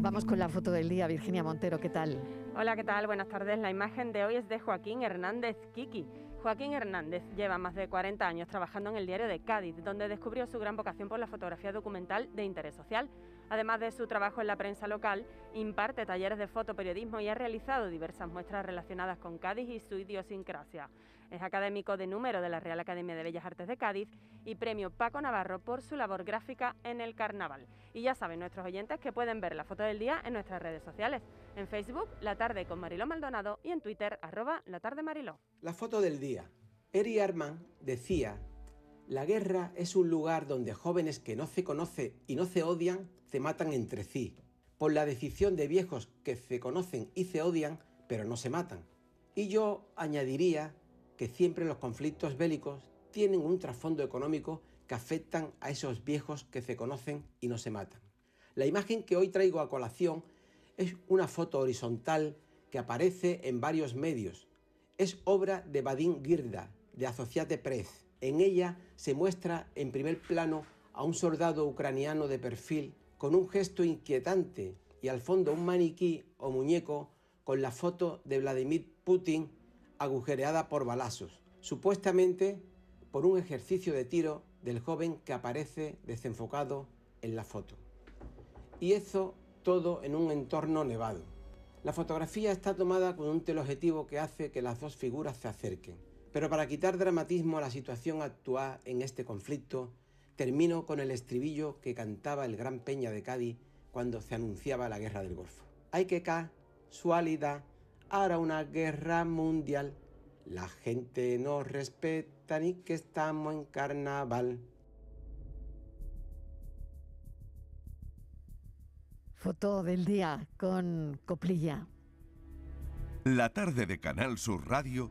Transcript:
Vamos con la foto del día, Virginia Montero, ¿qué tal? Hola, ¿qué tal? Buenas tardes. La imagen de hoy es de Joaquín Hernández Kiki. Joaquín Hernández lleva más de 40 años trabajando en el diario de Cádiz, donde descubrió su gran vocación por la fotografía documental de interés social. Además de su trabajo en la prensa local, imparte talleres de fotoperiodismo y ha realizado diversas muestras relacionadas con Cádiz y su idiosincrasia. Es académico de número de la Real Academia de Bellas Artes de Cádiz y premio Paco Navarro por su labor gráfica en el carnaval. Y ya saben nuestros oyentes que pueden ver la foto del día en nuestras redes sociales. En Facebook, La Tarde con Mariló Maldonado y en Twitter, arroba La Tarde Mariló. La foto del día. Eri Arman decía, la guerra es un lugar donde jóvenes que no se conocen y no se odian se matan entre sí, por la decisión de viejos que se conocen y se odian, pero no se matan. Y yo añadiría que siempre los conflictos bélicos tienen un trasfondo económico que afectan a esos viejos que se conocen y no se matan. La imagen que hoy traigo a colación es una foto horizontal que aparece en varios medios. Es obra de Vadim Girda, de Associate Press. En ella se muestra en primer plano a un soldado ucraniano de perfil con un gesto inquietante y al fondo un maniquí o muñeco con la foto de Vladimir Putin agujereada por balazos, supuestamente por un ejercicio de tiro del joven que aparece desenfocado en la foto. Y eso todo en un entorno nevado. La fotografía está tomada con un teleobjetivo que hace que las dos figuras se acerquen. Pero para quitar dramatismo a la situación actual en este conflicto, termino con el estribillo que cantaba el gran Peña de Cádiz cuando se anunciaba la guerra del Golfo. Hay que casualidad, ahora una guerra mundial. La gente no respeta ni que estamos en carnaval. Foto del día con Coplilla. La tarde de Canal Sur Radio